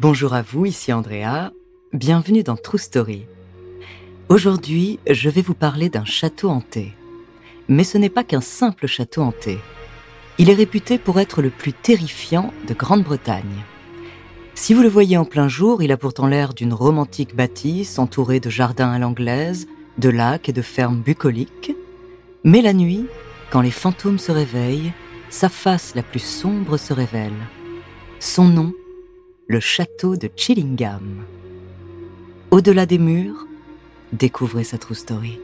Bonjour à vous, ici Andrea. Bienvenue dans True Story. Aujourd'hui, je vais vous parler d'un château hanté. Mais ce n'est pas qu'un simple château hanté. Il est réputé pour être le plus terrifiant de Grande-Bretagne. Si vous le voyez en plein jour, il a pourtant l'air d'une romantique bâtisse entourée de jardins à l'anglaise, de lacs et de fermes bucoliques. Mais la nuit, quand les fantômes se réveillent, sa face la plus sombre se révèle. Son nom le château de Chillingham. Au-delà des murs, découvrez sa true story.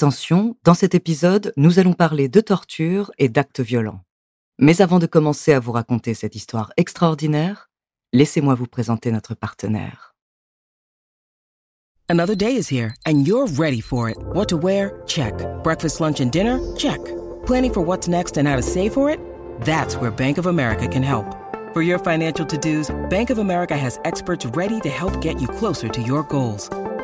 Attention, dans cet épisode, nous allons parler de torture et d'actes violents. Mais avant de commencer à vous raconter cette histoire extraordinaire, laissez-moi vous présenter notre partenaire. Another day is here and you're ready for it. What to wear? Check. Breakfast, lunch and dinner? Check. Planning for what's next and how to save for it? That's where Bank of America can help. For your financial to-dos, Bank of America has experts ready to help get you closer to your goals.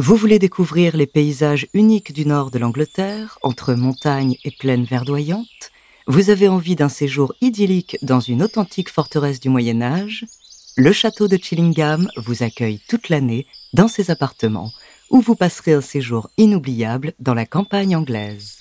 Vous voulez découvrir les paysages uniques du nord de l'Angleterre, entre montagnes et plaines verdoyantes Vous avez envie d'un séjour idyllique dans une authentique forteresse du Moyen Âge Le château de Chillingham vous accueille toute l'année dans ses appartements, où vous passerez un séjour inoubliable dans la campagne anglaise.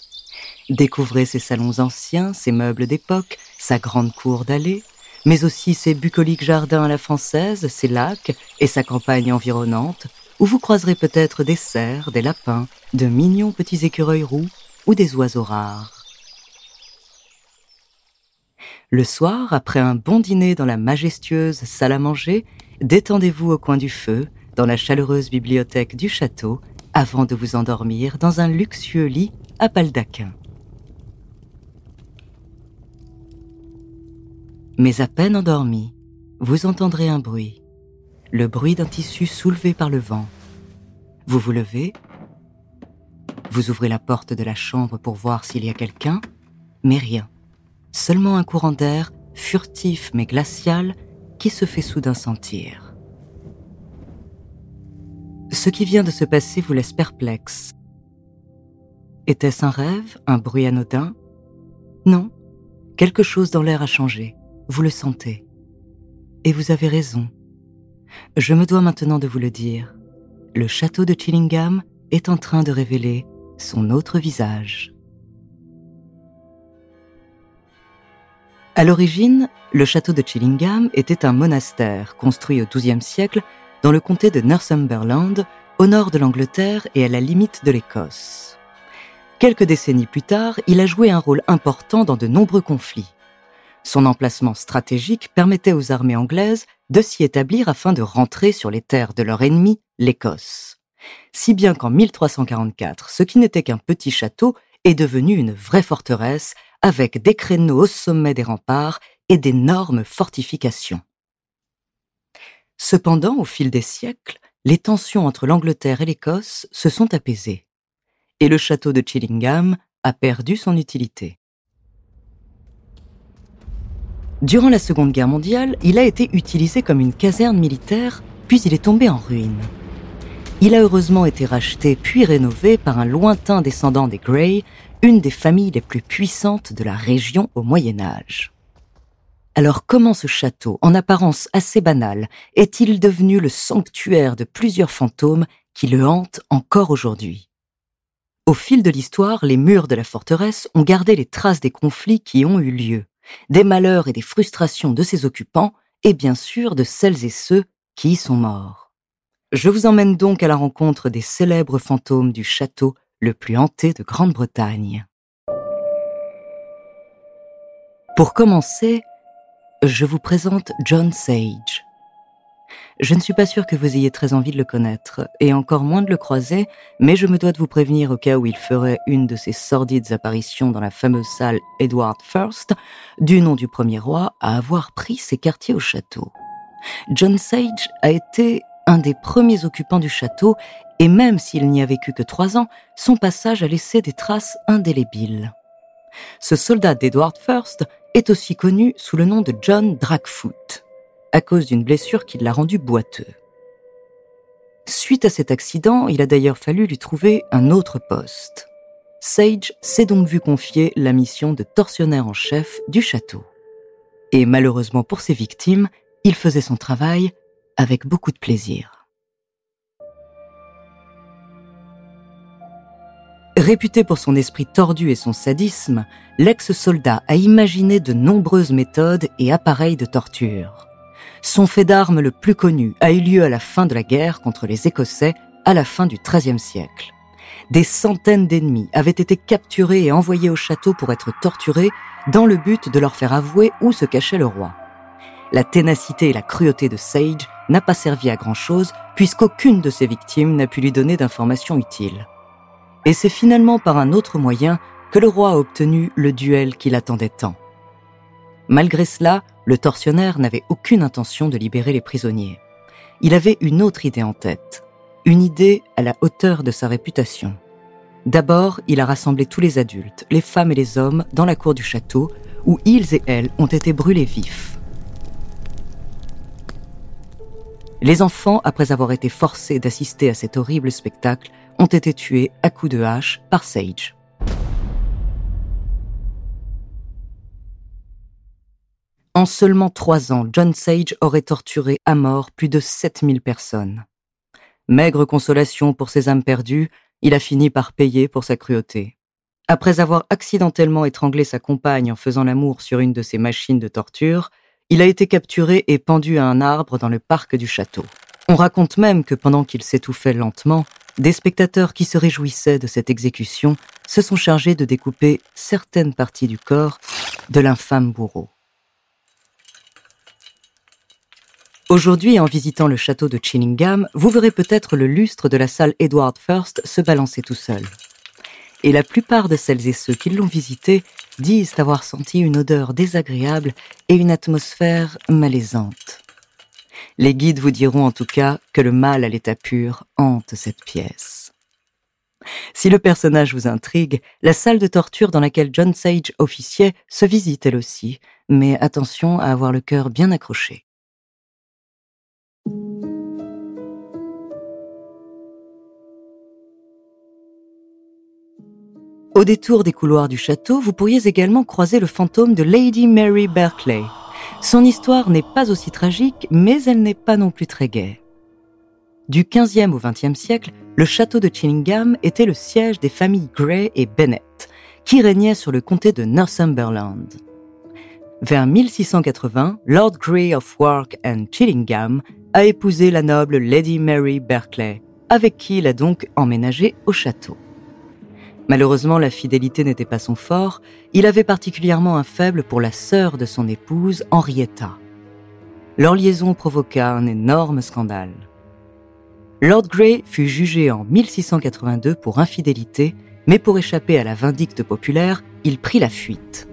Découvrez ses salons anciens, ses meubles d'époque, sa grande cour d'allées, mais aussi ses bucoliques jardins à la française, ses lacs et sa campagne environnante, où vous croiserez peut-être des cerfs, des lapins, de mignons petits écureuils roux ou des oiseaux rares. Le soir, après un bon dîner dans la majestueuse salle à manger, détendez-vous au coin du feu, dans la chaleureuse bibliothèque du château, avant de vous endormir dans un luxueux lit à baldaquin. Mais à peine endormi, vous entendrez un bruit le bruit d'un tissu soulevé par le vent. Vous vous levez, vous ouvrez la porte de la chambre pour voir s'il y a quelqu'un, mais rien. Seulement un courant d'air, furtif mais glacial, qui se fait soudain sentir. Ce qui vient de se passer vous laisse perplexe. Était-ce un rêve, un bruit anodin? Non, quelque chose dans l'air a changé, vous le sentez. Et vous avez raison, je me dois maintenant de vous le dire. Le château de Chillingham est en train de révéler son autre visage. À l'origine, le château de Chillingham était un monastère construit au XIIe siècle dans le comté de Northumberland, au nord de l'Angleterre et à la limite de l'Écosse. Quelques décennies plus tard, il a joué un rôle important dans de nombreux conflits. Son emplacement stratégique permettait aux armées anglaises de s'y établir afin de rentrer sur les terres de leur ennemi, l'Écosse. Si bien qu'en 1344, ce qui n'était qu'un petit château est devenu une vraie forteresse avec des créneaux au sommet des remparts et d'énormes fortifications. Cependant, au fil des siècles, les tensions entre l'Angleterre et l'Écosse se sont apaisées, et le château de Chillingham a perdu son utilité. Durant la Seconde Guerre mondiale, il a été utilisé comme une caserne militaire, puis il est tombé en ruine. Il a heureusement été racheté puis rénové par un lointain descendant des Grey, une des familles les plus puissantes de la région au Moyen Âge. Alors comment ce château, en apparence assez banal, est-il devenu le sanctuaire de plusieurs fantômes qui le hante encore aujourd'hui? Au fil de l'histoire, les murs de la forteresse ont gardé les traces des conflits qui ont eu lieu, des malheurs et des frustrations de ses occupants, et bien sûr de celles et ceux qui y sont morts. Je vous emmène donc à la rencontre des célèbres fantômes du château le plus hanté de Grande-Bretagne. Pour commencer, je vous présente John Sage. Je ne suis pas sûr que vous ayez très envie de le connaître, et encore moins de le croiser, mais je me dois de vous prévenir au cas où il ferait une de ses sordides apparitions dans la fameuse salle Edward First, du nom du premier roi, à avoir pris ses quartiers au château. John Sage a été un des premiers occupants du château, et même s'il n'y a vécu que trois ans, son passage a laissé des traces indélébiles. Ce soldat d'Edward First est aussi connu sous le nom de John Dragfoot, à cause d'une blessure qui l'a rendu boiteux. Suite à cet accident, il a d'ailleurs fallu lui trouver un autre poste. Sage s'est donc vu confier la mission de tortionnaire en chef du château. Et malheureusement pour ses victimes, il faisait son travail avec beaucoup de plaisir. Réputé pour son esprit tordu et son sadisme, l'ex-soldat a imaginé de nombreuses méthodes et appareils de torture. Son fait d'armes le plus connu a eu lieu à la fin de la guerre contre les Écossais à la fin du XIIIe siècle. Des centaines d'ennemis avaient été capturés et envoyés au château pour être torturés dans le but de leur faire avouer où se cachait le roi. La ténacité et la cruauté de Sage n'a pas servi à grand chose puisqu'aucune de ses victimes n'a pu lui donner d'informations utiles et c'est finalement par un autre moyen que le roi a obtenu le duel qu'il attendait tant. Malgré cela, le tortionnaire n'avait aucune intention de libérer les prisonniers. Il avait une autre idée en tête, une idée à la hauteur de sa réputation. D'abord, il a rassemblé tous les adultes, les femmes et les hommes, dans la cour du château, où ils et elles ont été brûlés vifs. Les enfants, après avoir été forcés d'assister à cet horrible spectacle, ont été tués à coups de hache par Sage. En seulement trois ans, John Sage aurait torturé à mort plus de 7000 personnes. Maigre consolation pour ses âmes perdues, il a fini par payer pour sa cruauté. Après avoir accidentellement étranglé sa compagne en faisant l'amour sur une de ses machines de torture, il a été capturé et pendu à un arbre dans le parc du château. On raconte même que pendant qu'il s'étouffait lentement, des spectateurs qui se réjouissaient de cette exécution se sont chargés de découper certaines parties du corps de l'infâme bourreau. Aujourd'hui, en visitant le château de Chillingham, vous verrez peut-être le lustre de la salle Edward First se balancer tout seul. Et la plupart de celles et ceux qui l'ont visité disent avoir senti une odeur désagréable et une atmosphère malaisante. Les guides vous diront en tout cas que le mal à l'état pur hante cette pièce. Si le personnage vous intrigue, la salle de torture dans laquelle John Sage officiait se visite elle aussi, mais attention à avoir le cœur bien accroché. Au détour des couloirs du château, vous pourriez également croiser le fantôme de Lady Mary Berkeley, son histoire n'est pas aussi tragique, mais elle n'est pas non plus très gaie. Du 15e au 20e siècle, le château de Chillingham était le siège des familles Grey et Bennett, qui régnaient sur le comté de Northumberland. Vers 1680, Lord Grey of Wark and Chillingham a épousé la noble Lady Mary Berkeley, avec qui il a donc emménagé au château. Malheureusement, la fidélité n'était pas son fort. Il avait particulièrement un faible pour la sœur de son épouse, Henrietta. Leur liaison provoqua un énorme scandale. Lord Grey fut jugé en 1682 pour infidélité, mais pour échapper à la vindicte populaire, il prit la fuite.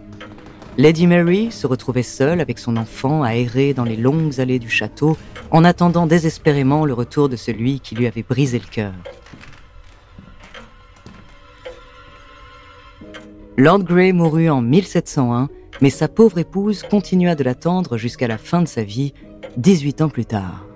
Lady Mary se retrouvait seule avec son enfant à errer dans les longues allées du château en attendant désespérément le retour de celui qui lui avait brisé le cœur. Lord Grey mourut en 1701, mais sa pauvre épouse continua de l'attendre jusqu'à la fin de sa vie, 18 ans plus tard.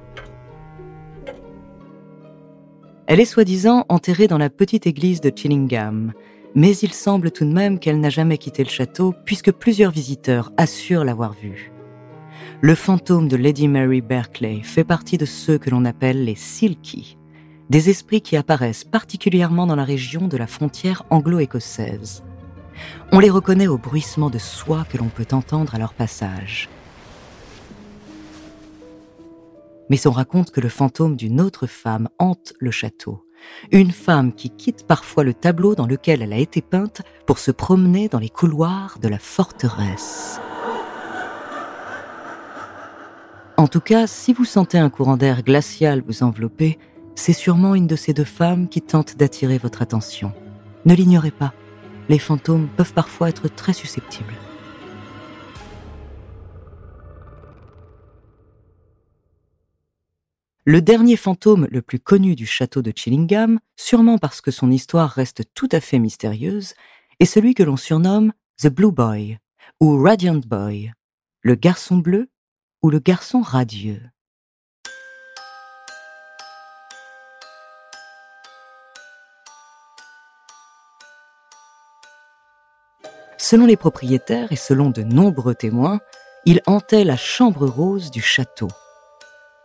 Elle est soi-disant enterrée dans la petite église de Chillingham, mais il semble tout de même qu'elle n'a jamais quitté le château puisque plusieurs visiteurs assurent l'avoir vue. Le fantôme de Lady Mary Berkeley fait partie de ceux que l'on appelle les Silky, des esprits qui apparaissent particulièrement dans la région de la frontière anglo-écossaise. On les reconnaît au bruissement de soie que l'on peut entendre à leur passage. Mais on raconte que le fantôme d'une autre femme hante le château. Une femme qui quitte parfois le tableau dans lequel elle a été peinte pour se promener dans les couloirs de la forteresse. En tout cas, si vous sentez un courant d'air glacial vous envelopper, c'est sûrement une de ces deux femmes qui tente d'attirer votre attention. Ne l'ignorez pas, les fantômes peuvent parfois être très susceptibles. Le dernier fantôme le plus connu du château de Chillingham, sûrement parce que son histoire reste tout à fait mystérieuse, est celui que l'on surnomme The Blue Boy ou Radiant Boy, le garçon bleu ou le garçon radieux. Selon les propriétaires et selon de nombreux témoins, il hantait la chambre rose du château.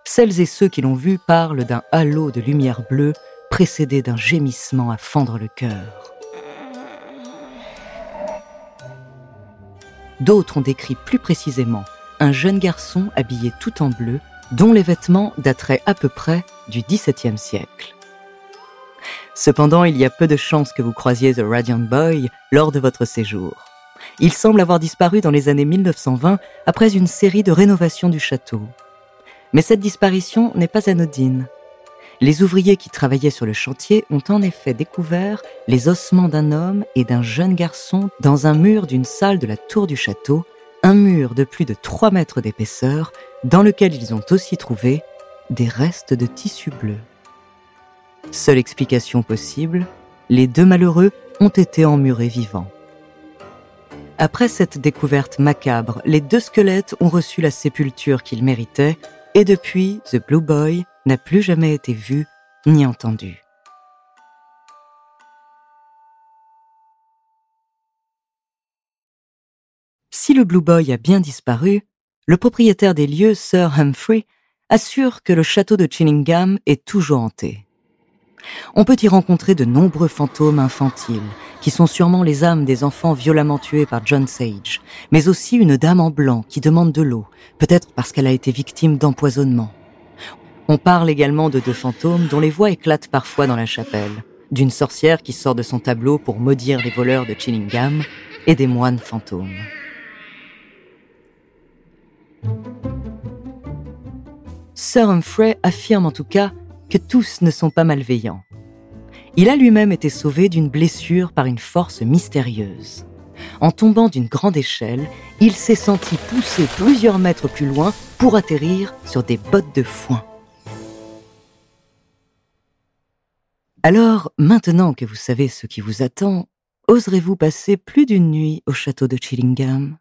Celles et ceux qui l'ont vu parlent d'un halo de lumière bleue précédé d'un gémissement à fendre le cœur. D'autres ont décrit plus précisément un jeune garçon habillé tout en bleu, dont les vêtements dateraient à peu près du XVIIe siècle. Cependant, il y a peu de chances que vous croisiez The Radiant Boy lors de votre séjour. Il semble avoir disparu dans les années 1920 après une série de rénovations du château. Mais cette disparition n'est pas anodine. Les ouvriers qui travaillaient sur le chantier ont en effet découvert les ossements d'un homme et d'un jeune garçon dans un mur d'une salle de la tour du château un mur de plus de 3 mètres d'épaisseur dans lequel ils ont aussi trouvé des restes de tissu bleu. Seule explication possible, les deux malheureux ont été emmurés vivants. Après cette découverte macabre, les deux squelettes ont reçu la sépulture qu'ils méritaient et depuis, The Blue Boy n'a plus jamais été vu ni entendu. Si le Blue Boy a bien disparu, le propriétaire des lieux, Sir Humphrey, assure que le château de Chillingham est toujours hanté. On peut y rencontrer de nombreux fantômes infantiles, qui sont sûrement les âmes des enfants violemment tués par John Sage, mais aussi une dame en blanc qui demande de l'eau, peut-être parce qu'elle a été victime d'empoisonnement. On parle également de deux fantômes dont les voix éclatent parfois dans la chapelle, d'une sorcière qui sort de son tableau pour maudire les voleurs de Chillingham, et des moines fantômes. Sir Humphrey affirme en tout cas que tous ne sont pas malveillants. Il a lui-même été sauvé d'une blessure par une force mystérieuse. En tombant d'une grande échelle, il s'est senti pousser plusieurs mètres plus loin pour atterrir sur des bottes de foin. Alors, maintenant que vous savez ce qui vous attend, oserez-vous passer plus d'une nuit au château de Chillingham?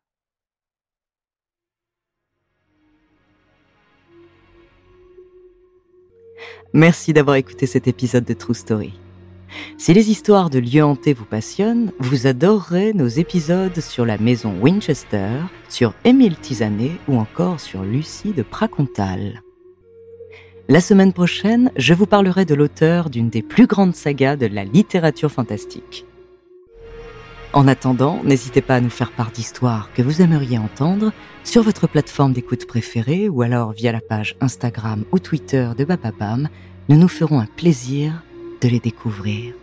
Merci d'avoir écouté cet épisode de True Story. Si les histoires de lieux hantés vous passionnent, vous adorerez nos épisodes sur la maison Winchester, sur Émile Tisanet ou encore sur Lucie de Pracontal. La semaine prochaine, je vous parlerai de l'auteur d'une des plus grandes sagas de la littérature fantastique. En attendant, n'hésitez pas à nous faire part d'histoires que vous aimeriez entendre sur votre plateforme d'écoute préférée ou alors via la page Instagram ou Twitter de Bababam. Nous nous ferons un plaisir de les découvrir.